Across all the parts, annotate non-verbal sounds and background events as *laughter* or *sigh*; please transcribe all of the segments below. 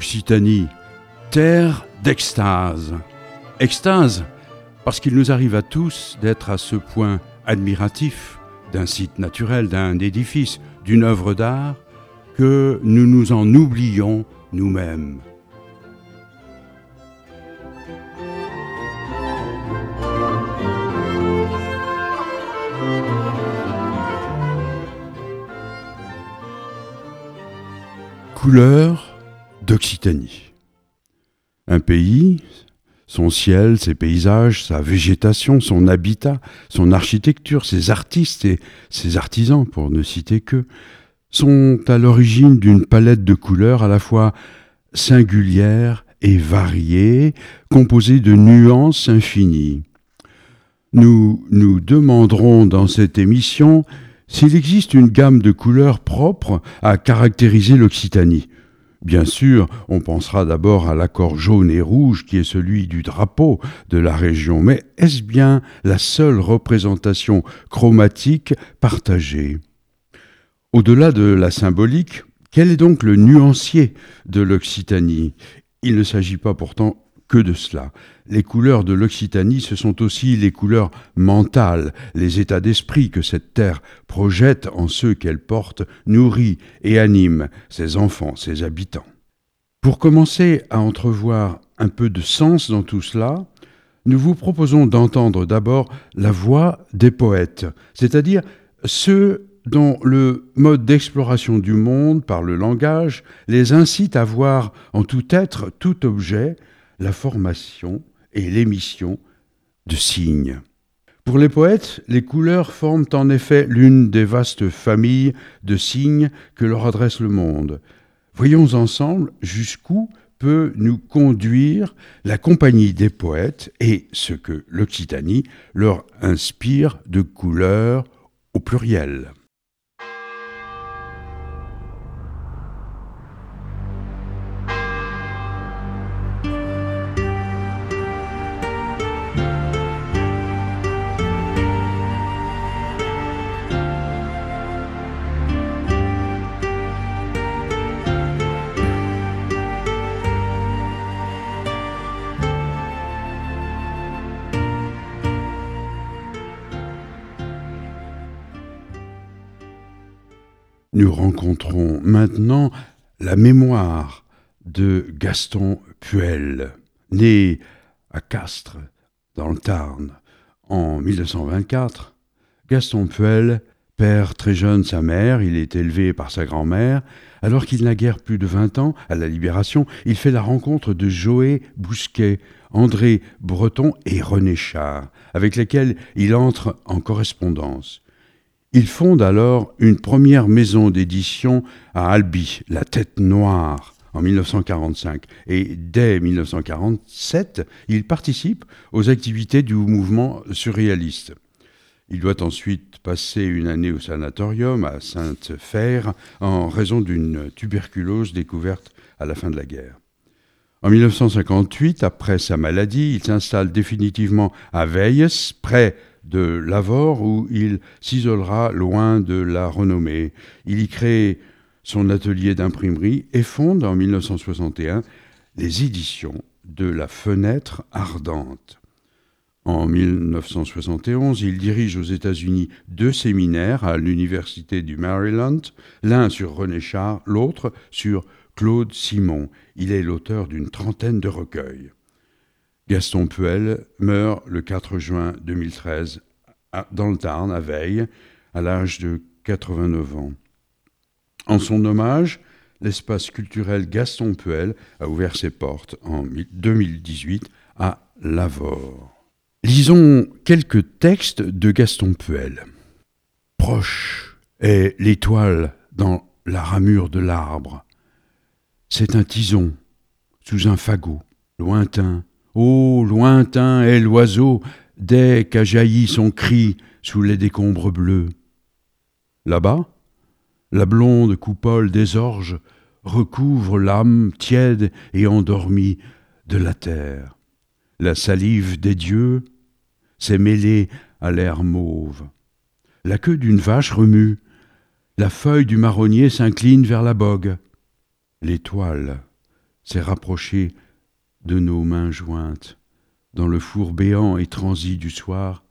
Occitanie, terre d'extase. Extase, parce qu'il nous arrive à tous d'être à ce point admiratifs d'un site naturel, d'un édifice, d'une œuvre d'art, que nous nous en oublions nous-mêmes. Couleur d'Occitanie. Un pays, son ciel, ses paysages, sa végétation, son habitat, son architecture, ses artistes et ses artisans, pour ne citer que, sont à l'origine d'une palette de couleurs à la fois singulière et variée, composée de nuances infinies. Nous nous demanderons dans cette émission s'il existe une gamme de couleurs propres à caractériser l'Occitanie, bien sûr, on pensera d'abord à l'accord jaune et rouge qui est celui du drapeau de la région, mais est-ce bien la seule représentation chromatique partagée? Au-delà de la symbolique, quel est donc le nuancier de l'Occitanie? Il ne s'agit pas pourtant que de cela. Les couleurs de l'Occitanie, ce sont aussi les couleurs mentales, les états d'esprit que cette terre projette en ceux qu'elle porte, nourrit et anime ses enfants, ses habitants. Pour commencer à entrevoir un peu de sens dans tout cela, nous vous proposons d'entendre d'abord la voix des poètes, c'est-à-dire ceux dont le mode d'exploration du monde par le langage les incite à voir en tout être, tout objet, la formation et l'émission de signes. Pour les poètes, les couleurs forment en effet l'une des vastes familles de signes que leur adresse le monde. Voyons ensemble jusqu'où peut nous conduire la compagnie des poètes et ce que l'Occitanie leur inspire de couleurs au pluriel. Rencontrons maintenant la mémoire de Gaston Puel, né à Castres, dans le Tarn, en 1924. Gaston Puel perd très jeune sa mère, il est élevé par sa grand-mère. Alors qu'il n'a guère plus de 20 ans, à la Libération, il fait la rencontre de Joé Bousquet, André Breton et René Char, avec lesquels il entre en correspondance. Il fonde alors une première maison d'édition à Albi, La Tête Noire, en 1945. Et dès 1947, il participe aux activités du mouvement surréaliste. Il doit ensuite passer une année au sanatorium à Sainte-Fère en raison d'une tuberculose découverte à la fin de la guerre. En 1958, après sa maladie, il s'installe définitivement à Veilles, près de Lavore où il s'isolera loin de la renommée. Il y crée son atelier d'imprimerie et fonde en 1961 les éditions de La Fenêtre Ardente. En 1971, il dirige aux États-Unis deux séminaires à l'Université du Maryland, l'un sur René Char, l'autre sur Claude Simon. Il est l'auteur d'une trentaine de recueils. Gaston Puel meurt le 4 juin 2013 dans le Tarn, à Veille, à l'âge de 89 ans. En son hommage, l'espace culturel Gaston Puel a ouvert ses portes en 2018 à Lavore. Lisons quelques textes de Gaston Puel. Proche est l'étoile dans la ramure de l'arbre. C'est un tison sous un fagot, lointain, Ô lointain est l'oiseau dès qu'a jailli son cri sous les décombres bleus. Là-bas, la blonde coupole des orges recouvre l'âme tiède et endormie de la terre. La salive des dieux s'est mêlée à l'air mauve. La queue d'une vache remue, la feuille du marronnier s'incline vers la bogue. L'étoile s'est rapproché de nos mains jointes dans le four béant et transi du soir,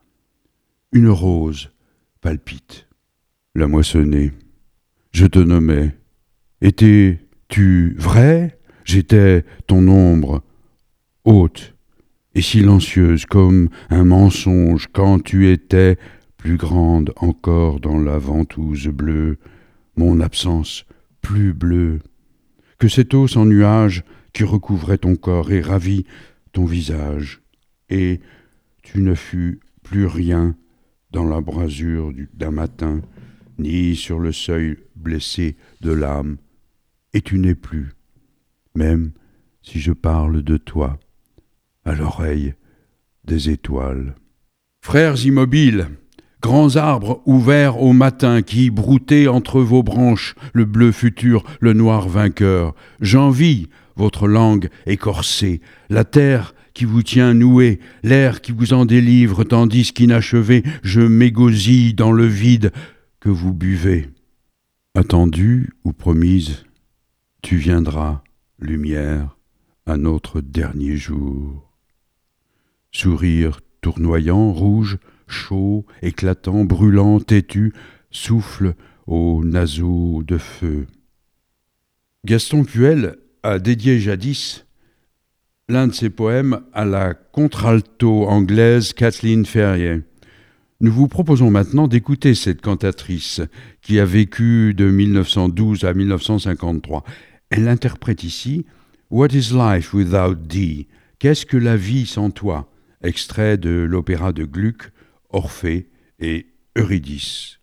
une rose palpite. La moissonnée, je te nommais. Étais-tu vrai? J'étais ton ombre, haute et silencieuse comme un mensonge quand tu étais plus grande encore dans la ventouse bleue, mon absence plus bleue que cette eau sans nuage qui recouvrait ton corps et ravit ton visage, et tu ne fus plus rien dans l'embrasure d'un matin, ni sur le seuil blessé de l'âme, et tu n'es plus, même si je parle de toi, à l'oreille des étoiles. Frères immobiles, grands arbres ouverts au matin qui broutaient entre vos branches le bleu futur, le noir vainqueur, j'envie votre langue écorcée, la terre qui vous tient noué, l'air qui vous en délivre, tandis qu'inachevé je m'égosille dans le vide que vous buvez. Attendue ou promise, tu viendras, lumière, à notre dernier jour. Sourire tournoyant, rouge, chaud, éclatant, brûlant, têtu, souffle aux naseaux de feu. Gaston Puel a dédié jadis l'un de ses poèmes à la contralto anglaise Kathleen Ferrier. Nous vous proposons maintenant d'écouter cette cantatrice qui a vécu de 1912 à 1953. Elle interprète ici What is life without thee Qu'est-ce que la vie sans toi? Extrait de l'opéra de Gluck, Orphée et Eurydice.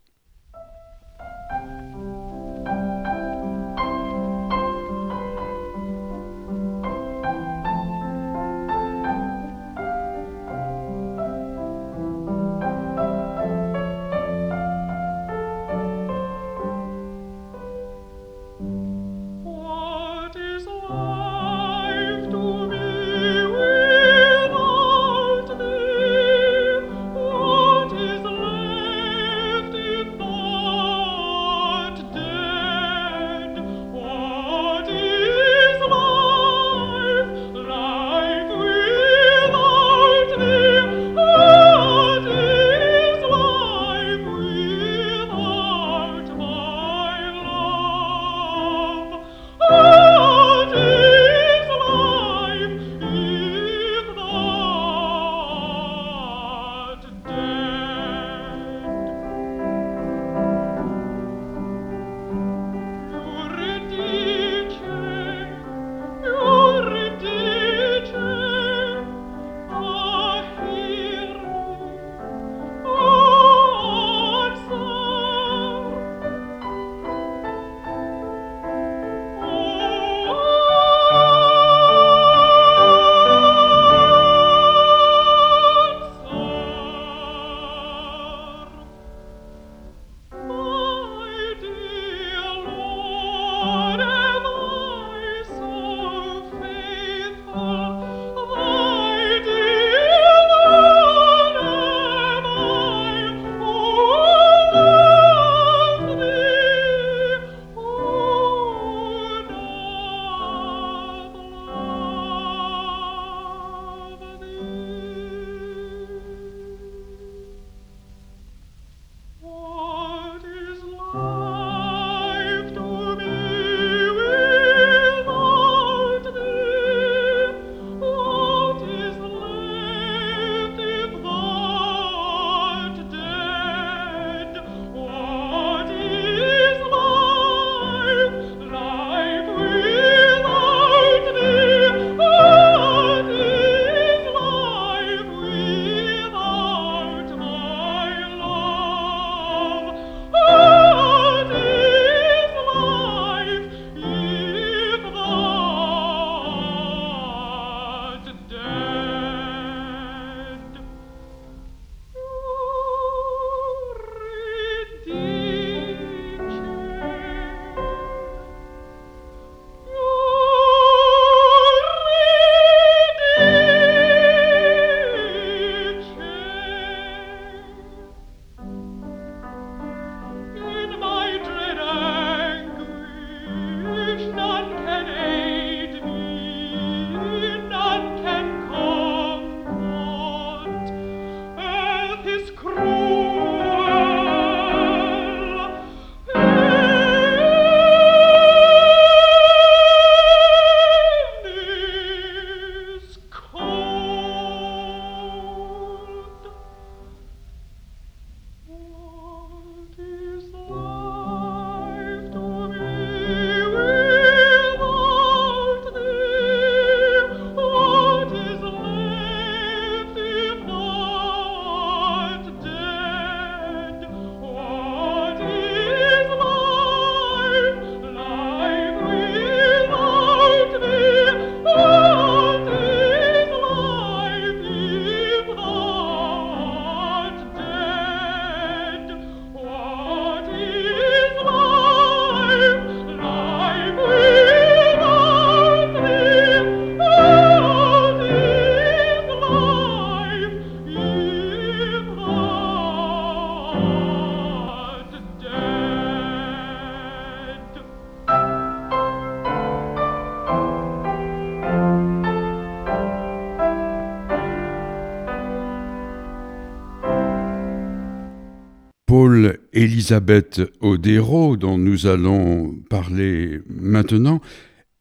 Elisabeth Odero, dont nous allons parler maintenant,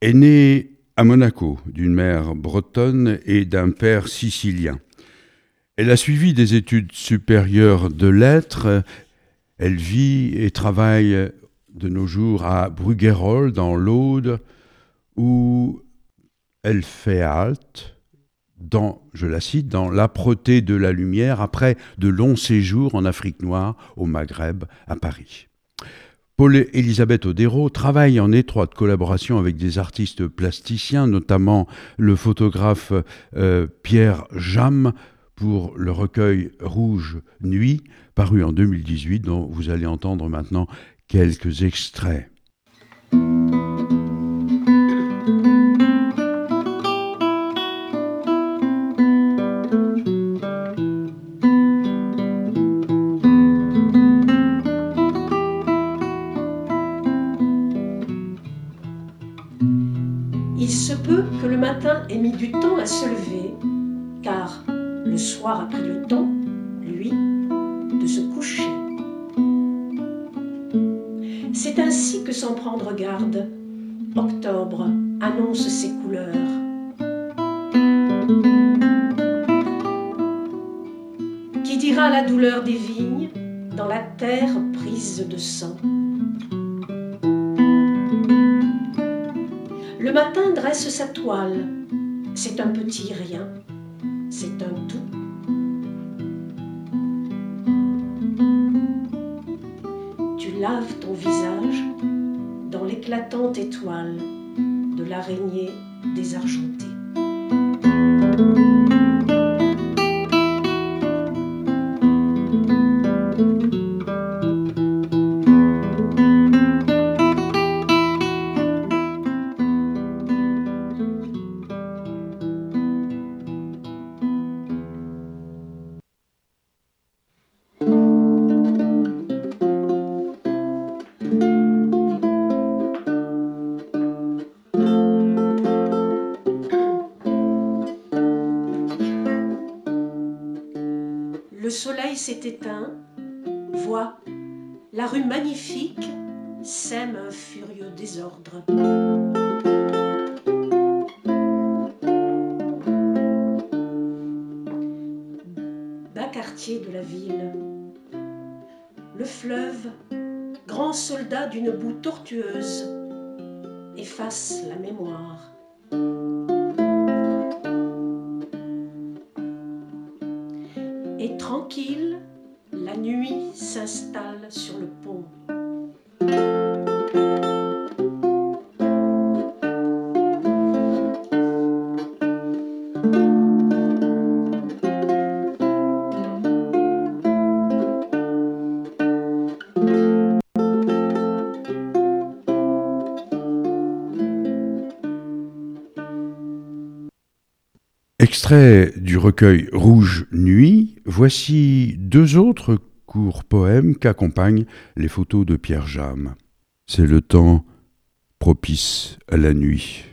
est née à Monaco d'une mère bretonne et d'un père sicilien. Elle a suivi des études supérieures de lettres. Elle vit et travaille de nos jours à Bruguerolles, dans l'Aude, où elle fait halte dans, je la cite, dans l'âpreté de la lumière après de longs séjours en Afrique noire, au Maghreb, à Paris. Paul-Elisabeth Odero travaille en étroite collaboration avec des artistes plasticiens, notamment le photographe euh, Pierre Jamme pour le recueil Rouge Nuit, paru en 2018, dont vous allez entendre maintenant quelques extraits. Se lever, car le soir a pris le temps, lui, de se coucher. C'est ainsi que sans prendre garde, octobre annonce ses couleurs. Qui dira la douleur des vignes dans la terre prise de sang? Le matin dresse sa toile, c'est un petit rien, c'est un tout. Tu laves ton visage dans l'éclatante étoile de l'araignée désargentée. Bas quartier de la ville, le fleuve, grand soldat d'une boue tortueuse, efface la mémoire. tranquille, la nuit s'installe sur le pont. Extrait du recueil Rouge Nuit, voici deux autres courts poèmes qu'accompagnent les photos de Pierre Jamme. C'est le temps propice à la nuit.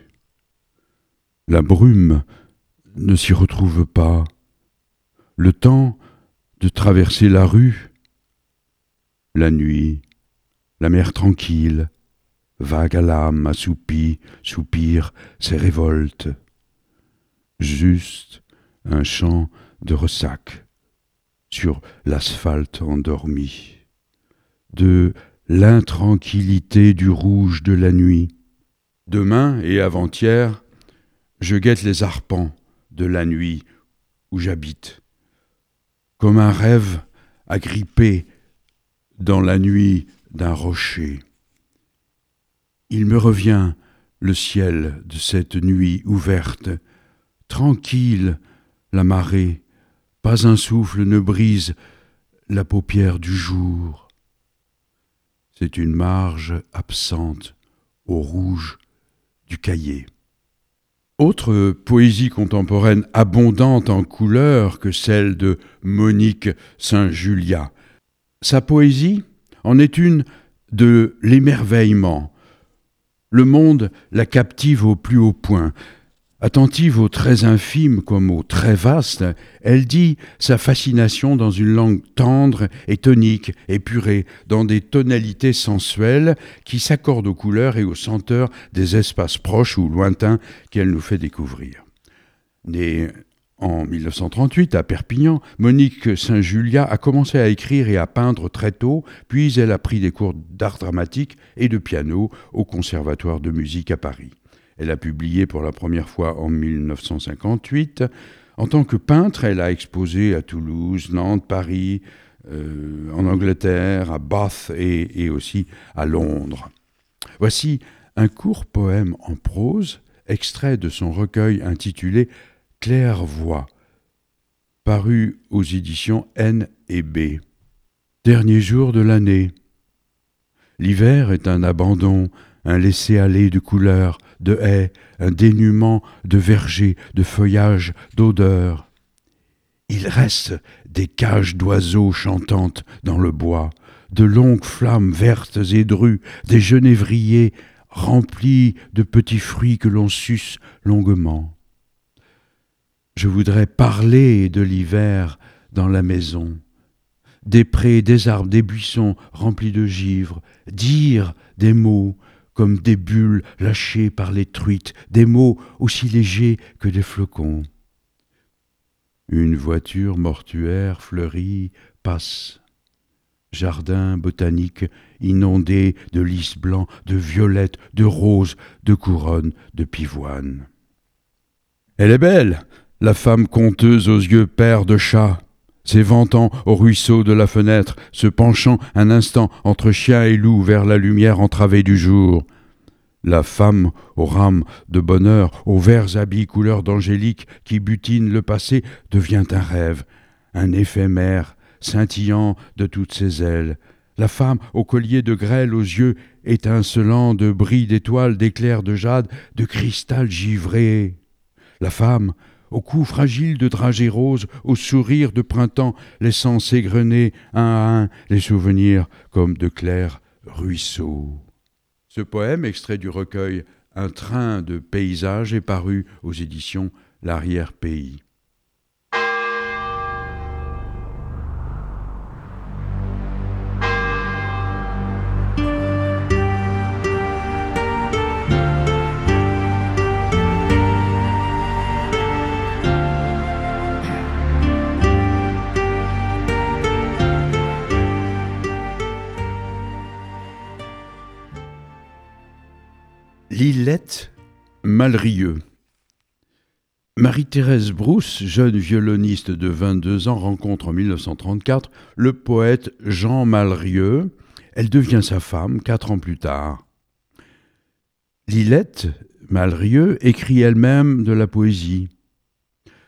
La brume ne s'y retrouve pas. Le temps de traverser la rue. La nuit, la mer tranquille, vague à l'âme, assoupie, soupire ses révoltes juste un chant de ressac sur l'asphalte endormi, de l'intranquillité du rouge de la nuit. Demain et avant-hier, je guette les arpents de la nuit où j'habite, comme un rêve agrippé dans la nuit d'un rocher. Il me revient le ciel de cette nuit ouverte, tranquille la marée, pas un souffle ne brise la paupière du jour. C'est une marge absente au rouge du cahier. Autre poésie contemporaine abondante en couleurs que celle de Monique Saint-Julia. Sa poésie en est une de l'émerveillement. Le monde la captive au plus haut point Attentive aux traits infimes comme aux traits vastes, elle dit sa fascination dans une langue tendre et tonique, épurée, dans des tonalités sensuelles qui s'accordent aux couleurs et aux senteurs des espaces proches ou lointains qu'elle nous fait découvrir. Née en 1938, à Perpignan, Monique Saint-Julia a commencé à écrire et à peindre très tôt, puis elle a pris des cours d'art dramatique et de piano au Conservatoire de musique à Paris. Elle a publié pour la première fois en 1958. En tant que peintre, elle a exposé à Toulouse, Nantes, Paris, euh, en Angleterre, à Bath et, aussi à Londres. Voici un court poème en prose, extrait de son recueil intitulé Claire-Voix, paru aux éditions N et B. Dernier jour de l'année. L'hiver est un abandon, un laisser-aller de couleurs, de haies, un dénuement de vergers, de feuillages, d'odeurs. Il reste des cages d'oiseaux chantantes dans le bois, de longues flammes vertes et drues, des genévriers remplis de petits fruits que l'on suce longuement. Je voudrais parler de l'hiver dans la maison, des prés, des arbres, des buissons remplis de givre, dire des mots, comme des bulles lâchées par les truites, des mots aussi légers que des flocons. Une voiture mortuaire fleurie passe. Jardin botanique inondé de lys blancs, de violettes, de roses, de couronnes, de pivoines. Elle est belle, la femme conteuse aux yeux pères de chat, s'éventant au ruisseau de la fenêtre, se penchant un instant entre chien et loup vers la lumière entravée du jour. La femme aux rames de bonheur, aux verts habits couleur d'angélique qui butinent le passé, devient un rêve, un éphémère, scintillant de toutes ses ailes. La femme au collier de grêle aux yeux étincelants de bris d'étoiles, d'éclairs de jade, de cristal givré. La femme au cou fragile de dragées roses, au sourire de printemps, laissant s'égrener un à un les souvenirs comme de clairs ruisseaux. Ce poème, extrait du recueil Un train de paysages, est paru aux éditions L'arrière-pays. Lillette Malrieux. Marie-Thérèse Brousse, jeune violoniste de 22 ans, rencontre en 1934 le poète Jean Malrieux. Elle devient sa femme quatre ans plus tard. Lillette Malrieux écrit elle-même de la poésie.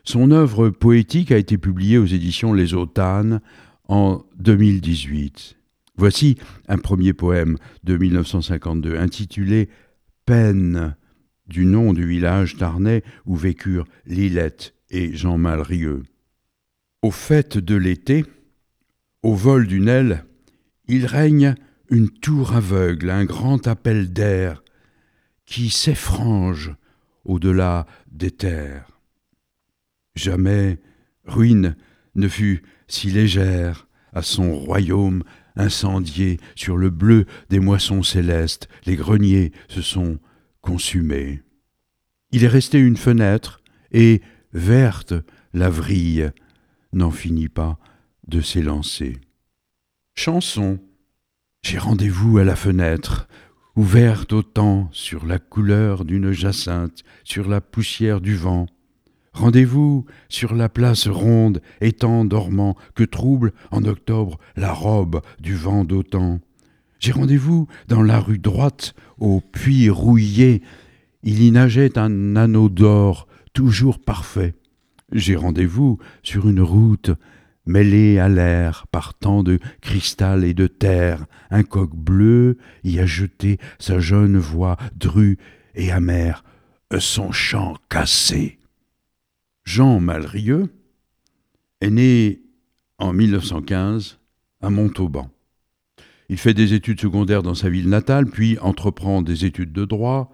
Son œuvre poétique a été publiée aux éditions Les Autanes en 2018. Voici un premier poème de 1952 intitulé peine du nom du village tarnais où vécurent Lilette et Jean Malrieux. Au fait de l'été, au vol d'une aile, il règne une tour aveugle, un grand appel d'air qui s'effrange au-delà des terres. Jamais ruine ne fut si légère à son royaume incendié sur le bleu des moissons célestes, les greniers se sont consumés. Il est resté une fenêtre, et, verte, la vrille n'en finit pas de s'élancer. Chanson. J'ai rendez-vous à la fenêtre, ouverte autant sur la couleur d'une jacinthe, sur la poussière du vent, Rendez-vous sur la place ronde, étant dormant, que trouble en octobre la robe du vent d'autant. J'ai rendez-vous dans la rue droite, au puits rouillé. Il y nageait un anneau d'or, toujours parfait. J'ai rendez-vous sur une route mêlée à l'air par tant de cristal et de terre. Un coq bleu y a jeté sa jeune voix drue et amère, son chant cassé. Jean Malrieux est né en 1915 à Montauban. Il fait des études secondaires dans sa ville natale, puis entreprend des études de droit,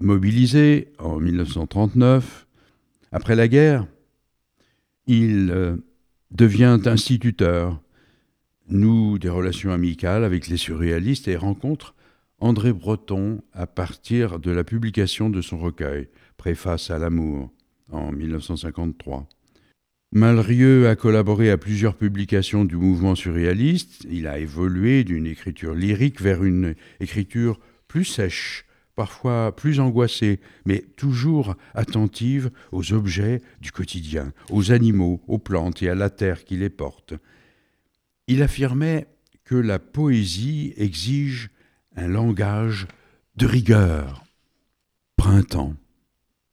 Mobilisé en 1939, après la guerre, il euh, devient instituteur, noue des relations amicales avec les surréalistes et rencontre André Breton à partir de la publication de son recueil Préface à l'amour en 1953. Malrieux a collaboré à plusieurs publications du mouvement surréaliste. Il a évolué d'une écriture lyrique vers une écriture plus sèche, parfois plus angoissée, mais toujours attentive aux objets du quotidien, aux animaux, aux plantes et à la terre qui les porte. Il affirmait que la poésie exige un langage de rigueur. Printemps.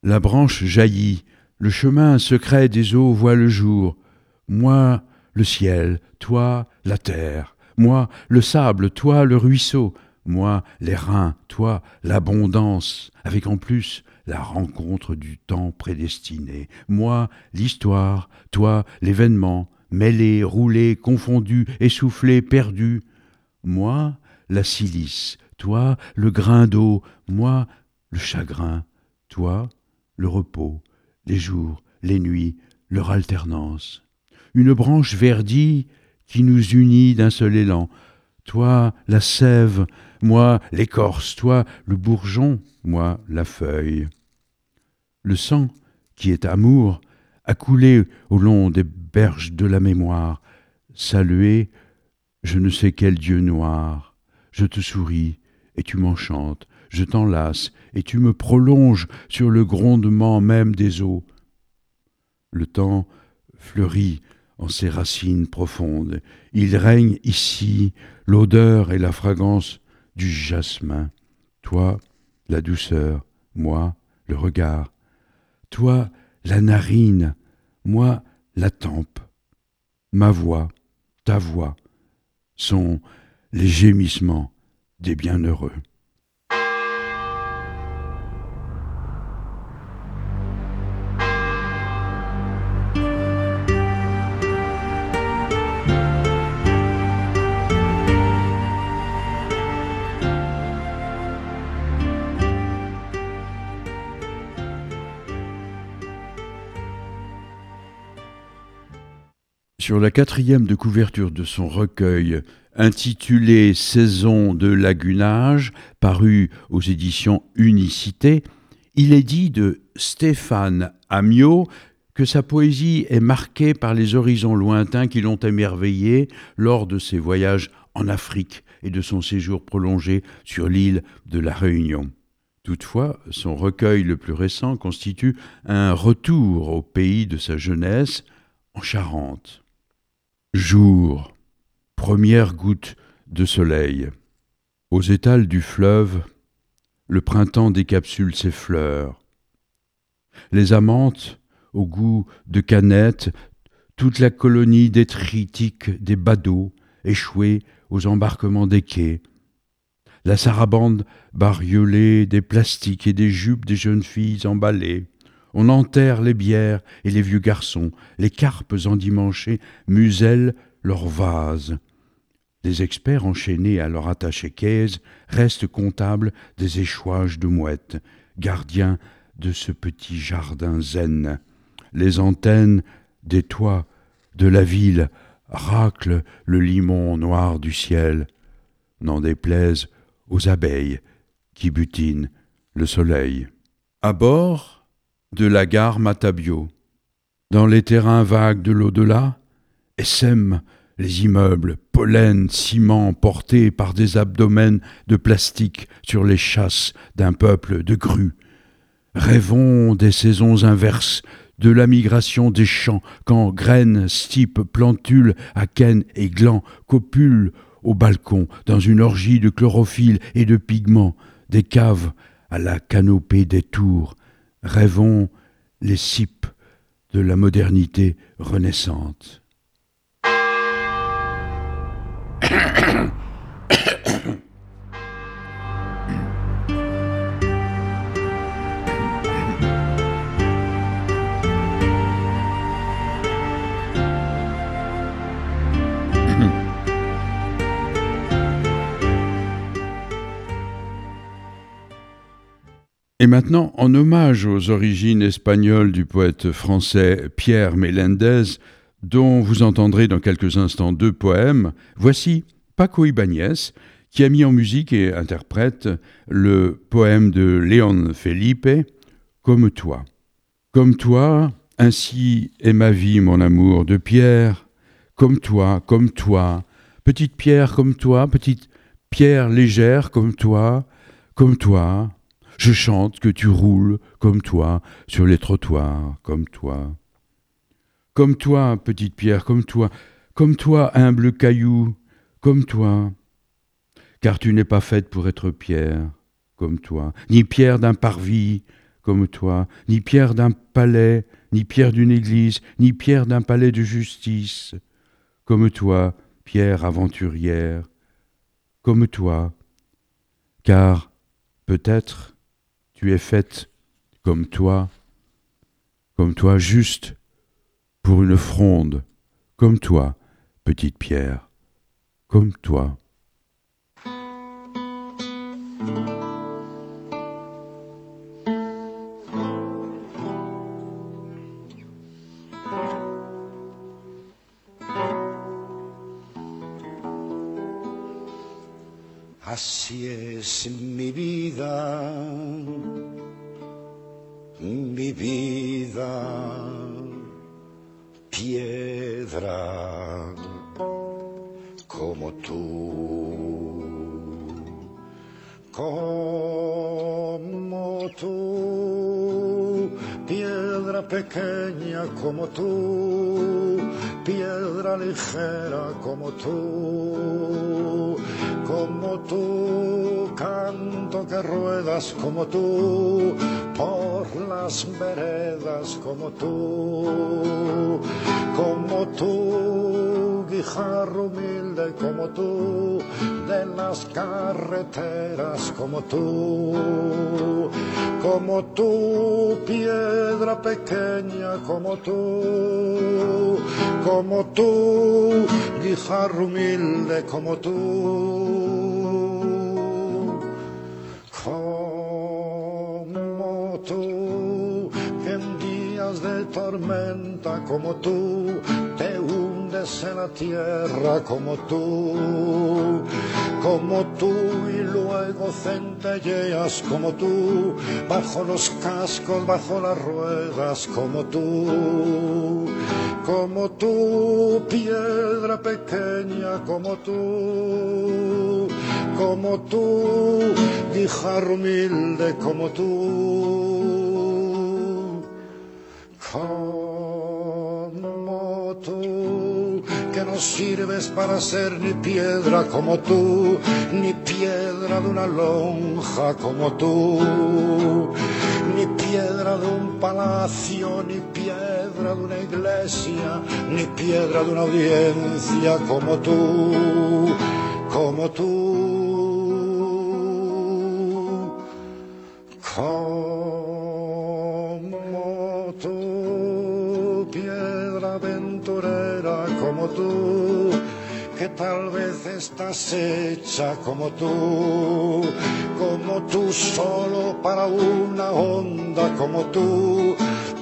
La branche jaillit, le chemin secret des eaux voit le jour. Moi, le ciel, toi, la terre. Moi, le sable, toi, le ruisseau. Moi, les reins, toi, l'abondance, avec en plus la rencontre du temps prédestiné. Moi, l'histoire, toi, l'événement, mêlé, roulé, confondu, essoufflé, perdu. Moi, la silice, toi, le grain d'eau, moi, le chagrin, toi, le repos, les jours, les nuits, leur alternance. Une branche verdie qui nous unit d'un seul élan. Toi, la sève, moi, l'écorce, toi, le bourgeon, moi, la feuille. Le sang, qui est amour, a coulé au long des berges de la mémoire, salué je ne sais quel dieu noir. Je te souris, et tu m'enchantes, je t'enlace, et tu me prolonges sur le grondement même des eaux. Le temps fleurit en ses racines profondes. Il règne ici l'odeur et la fragrance du jasmin. Toi, la douceur, moi, le regard. Toi, la narine, moi, la tempe. Ma voix, ta voix, sont les gémissements des bienheureux. Sur la quatrième de couverture de son recueil intitulé Saison de lagunage, paru aux éditions Unicité, il est dit de Stéphane Amiot que sa poésie est marquée par les horizons lointains qui l'ont émerveillé lors de ses voyages en Afrique et de son séjour prolongé sur l'île de la Réunion. Toutefois, son recueil le plus récent constitue un retour au pays de sa jeunesse, en Charente. Jour, première goutte de soleil. Aux étals du fleuve, le printemps décapsule ses fleurs. Les amantes, au goût de canette, toute la colonie détritique des badauds échoués aux embarquements des quais, la sarabande bariolée des plastiques et des jupes des jeunes filles emballées, on enterre les bières et les vieux garçons, les carpes endimanchées musellent leurs vases. Les experts enchaînés à leur attaché caise restent comptables des échouages de mouettes, gardiens de ce petit jardin zen. Les antennes des toits de la ville raclent le limon noir du ciel, n'en déplaise aux abeilles qui butinent le soleil. À bord, de la gare Matabio. Dans les terrains vagues de l'au-delà, essaiment les immeubles, pollen, ciment portés par des abdomens de plastique sur les chasses d'un peuple de grues. Rêvons des saisons inverses, de la migration des champs, quand graines, stipes, plantules, akènes et glands copulent au balcon dans une orgie de chlorophylle et de pigments, des caves à la canopée des tours, rêvons les cipes de la modernité renaissante. *clears throat* Et maintenant, en hommage aux origines espagnoles du poète français Pierre Méléndez, dont vous entendrez dans quelques instants deux poèmes, voici Paco Ibáñez, qui a mis en musique et interprète le poème de Léon Felipe, Comme toi. Comme toi, ainsi est ma vie, mon amour de pierre, comme toi, comme toi, petite pierre comme toi, petite pierre légère comme toi, comme toi, je chante que tu roules comme toi sur les trottoirs, comme toi. Comme toi, petite pierre, comme toi, comme toi, humble caillou, comme toi. Car tu n'es pas faite pour être pierre, comme toi, ni pierre d'un parvis, comme toi, ni pierre d'un palais, ni pierre d'une église, ni pierre d'un palais de justice, comme toi, pierre aventurière, comme toi, car peut-être tu es faite comme toi, comme toi juste pour une fronde, comme toi, petite pierre, comme toi. Así es mi vida, mi vida, piedra como tú, como tú, piedra pequeña como tú, piedra ligera como tú como tú, canto que ruedas como tú, por las veredas como tú, como tú, guijarro humilde como tú, de las carreteras como tú, como tú, piedra pequeña como tú, como tú, guijarro humilde como tú. Como tú, en días de tormenta como tú, en la tierra como tú, como tú y luego centelleas como tú, bajo los cascos, bajo las ruedas como tú, como tú, piedra pequeña como tú, como tú, guijarro humilde como tú, no sirves para ser ni piedra como tú, ni piedra de una lonja como tú, ni piedra de un palacio, ni piedra de una iglesia, ni piedra de una audiencia como tú, como tú. Como tal vez estás hecha como tú, como tú solo para una onda como tú,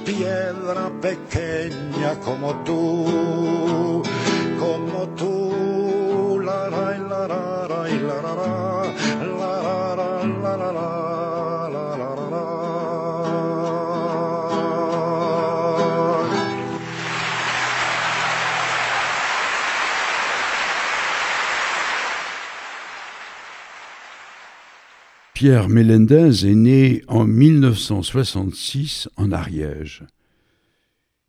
piedra pequeña como tú, como tú, la ra y la ra, ra la ra. Pierre Méléndez est né en 1966 en Ariège.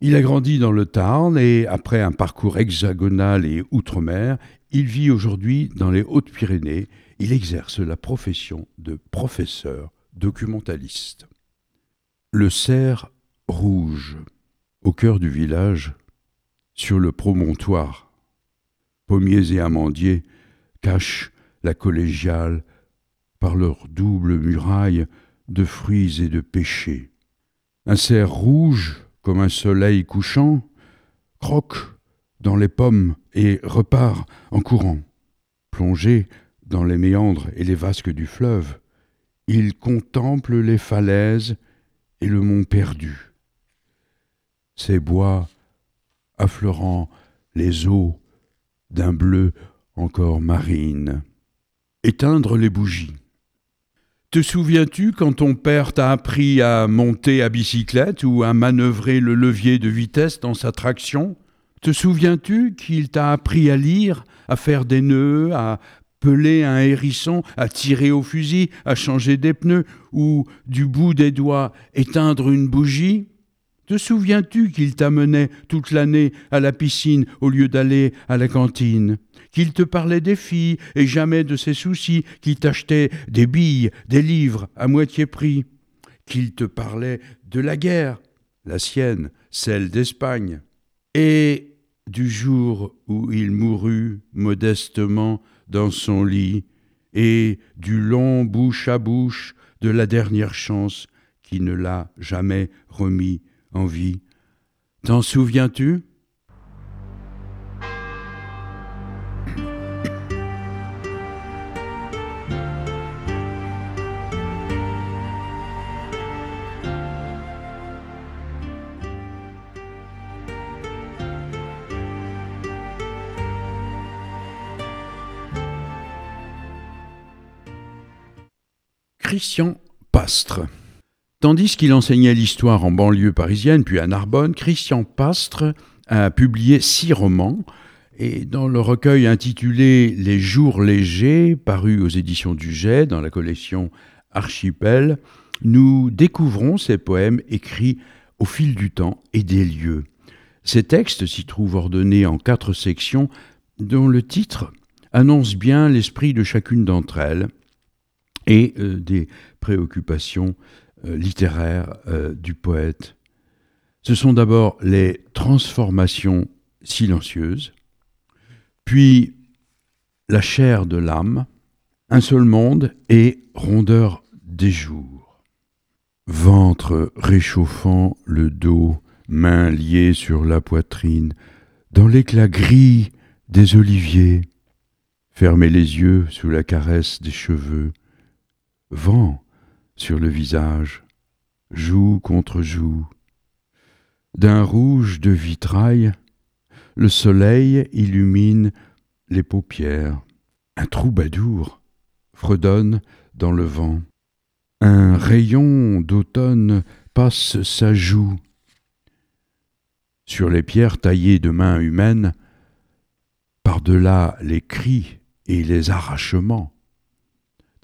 Il a grandi dans le Tarn et, après un parcours hexagonal et outre-mer, il vit aujourd'hui dans les Hautes-Pyrénées. Il exerce la profession de professeur documentaliste. Le cerf rouge, au cœur du village, sur le promontoire. Pommiers et amandiers cachent la collégiale par leur double muraille de fruits et de péchés. Un cerf rouge, comme un soleil couchant, croque dans les pommes et repart en courant. Plongé dans les méandres et les vasques du fleuve, il contemple les falaises et le mont perdu. Ces bois affleurant les eaux d'un bleu encore marine. Éteindre les bougies. Te souviens-tu quand ton père t'a appris à monter à bicyclette ou à manœuvrer le levier de vitesse dans sa traction? Te souviens-tu qu'il t'a appris à lire, à faire des nœuds, à peler un hérisson, à tirer au fusil, à changer des pneus ou du bout des doigts éteindre une bougie? Te souviens-tu qu'il t'amenait toute l'année à la piscine au lieu d'aller à la cantine? Qu'il te parlait des filles et jamais de ses soucis Qu'il t'achetait des billes, des livres à moitié prix Qu'il te parlait de la guerre, la sienne, celle d'Espagne Et du jour où il mourut modestement dans son lit et du long bouche à bouche de la dernière chance qui ne l'a jamais remis en vie. T'en souviens-tu? Christian Pastre Tandis qu'il enseignait l'histoire en banlieue parisienne, puis à Narbonne, Christian Pastre a publié six romans, et dans le recueil intitulé Les jours légers, paru aux éditions du Jet dans la collection Archipel, nous découvrons ces poèmes écrits au fil du temps et des lieux. Ces textes s'y trouvent ordonnés en quatre sections dont le titre annonce bien l'esprit de chacune d'entre elles et euh, des préoccupations euh, littéraire euh, du poète. Ce sont d'abord les transformations silencieuses, puis la chair de l'âme, un seul monde et rondeur des jours. Ventre réchauffant le dos, mains liées sur la poitrine, dans l'éclat gris des oliviers, fermez les yeux sous la caresse des cheveux, vent sur le visage, joue contre joue. D'un rouge de vitrail, le soleil illumine les paupières. Un troubadour fredonne dans le vent. Un rayon d'automne passe sa joue. Sur les pierres taillées de mains humaines, par-delà les cris et les arrachements,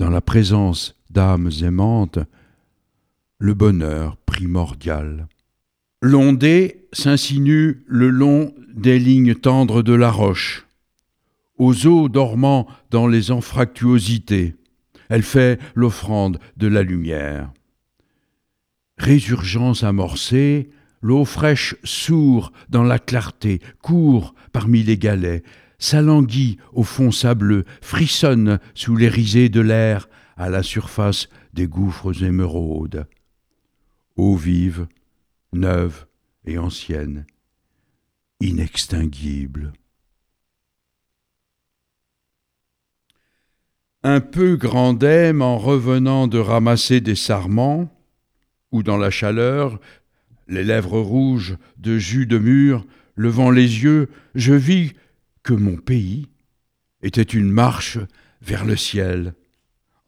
dans la présence d'âmes aimantes, le bonheur primordial. L'ondée s'insinue le long des lignes tendres de la roche, aux eaux dormant dans les anfractuosités. Elle fait l'offrande de la lumière. Résurgence amorcée, l'eau fraîche sourd dans la clarté, court parmi les galets, s'alanguit au fond sableux, frissonne sous les risées de l'air, à la surface des gouffres émeraudes. Eau vive, neuve et ancienne, inextinguible. Un peu grandem en revenant de ramasser des sarments, ou dans la chaleur, les lèvres rouges de jus de mûre, levant les yeux, je vis que mon pays était une marche vers le ciel,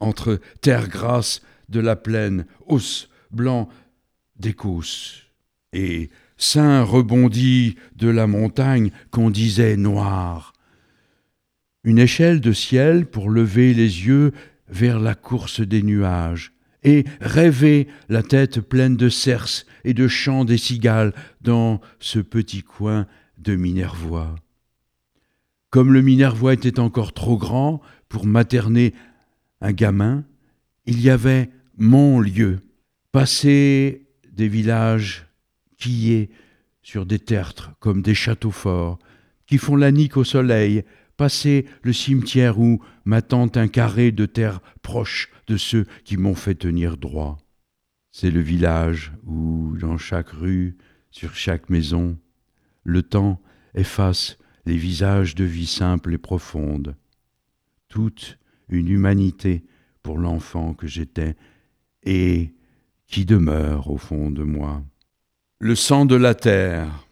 entre terre grasse de la plaine, os blanc d'Écosse, et sein rebondi de la montagne qu'on disait noire. Une échelle de ciel pour lever les yeux vers la course des nuages, et rêver la tête pleine de cerces et de chants des cigales dans ce petit coin de Minervois. Comme le Minervois était encore trop grand pour materner un gamin, il y avait mon lieu, passer des villages quillés sur des tertres comme des châteaux forts, qui font la nique au soleil, passer le cimetière où m'attend un carré de terre proche de ceux qui m'ont fait tenir droit. C'est le village où, dans chaque rue, sur chaque maison, le temps efface les visages de vie simple et profonde. Toute une humanité pour l'enfant que j'étais et qui demeure au fond de moi. Le sang de la terre,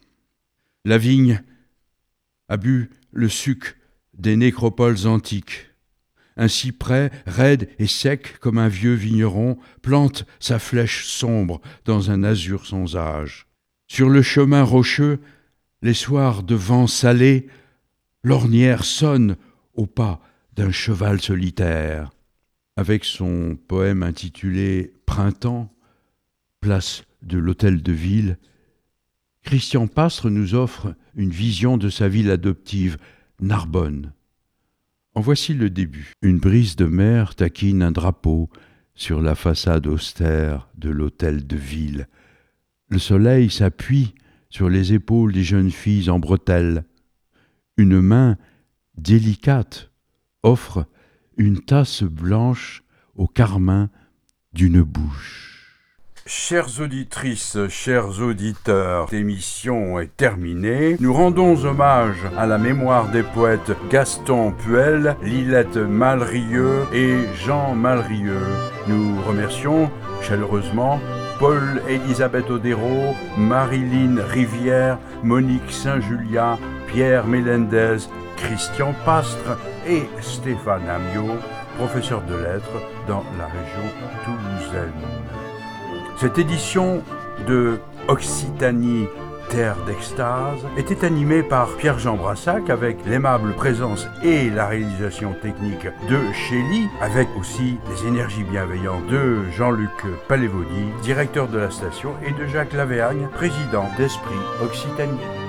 la vigne a bu le suc des nécropoles antiques. Un cyprès, raide et sec comme un vieux vigneron, plante sa flèche sombre dans un azur sans âge. Sur le chemin rocheux, les soirs de vent salé, l'ornière sonne au pas d'un cheval solitaire. Avec son poème intitulé Printemps, place de l'hôtel de ville, Christian Pastre nous offre une vision de sa ville adoptive, Narbonne. En voici le début. Une brise de mer taquine un drapeau sur la façade austère de l'hôtel de ville. Le soleil s'appuie sur les épaules des jeunes filles en bretelles. Une main délicate offre une tasse blanche au carmin d'une bouche. Chères auditrices, chers auditeurs, l'émission est terminée. Nous rendons hommage à la mémoire des poètes Gaston Puel, Lilette Malrieux et Jean Malrieux. Nous remercions chaleureusement Paul-Élisabeth Odero, Marilyn Rivière, Monique Saint-Julia, Pierre Mélendez, Christian Pastre et Stéphane Amiot, professeur de lettres dans la région toulousaine. Cette édition de Occitanie Terre d'extase était animée par Pierre-Jean Brassac avec l'aimable présence et la réalisation technique de Shelly, avec aussi les énergies bienveillantes de Jean-Luc Palévodi, directeur de la station, et de Jacques Lavergne, président d'Esprit Occitanie.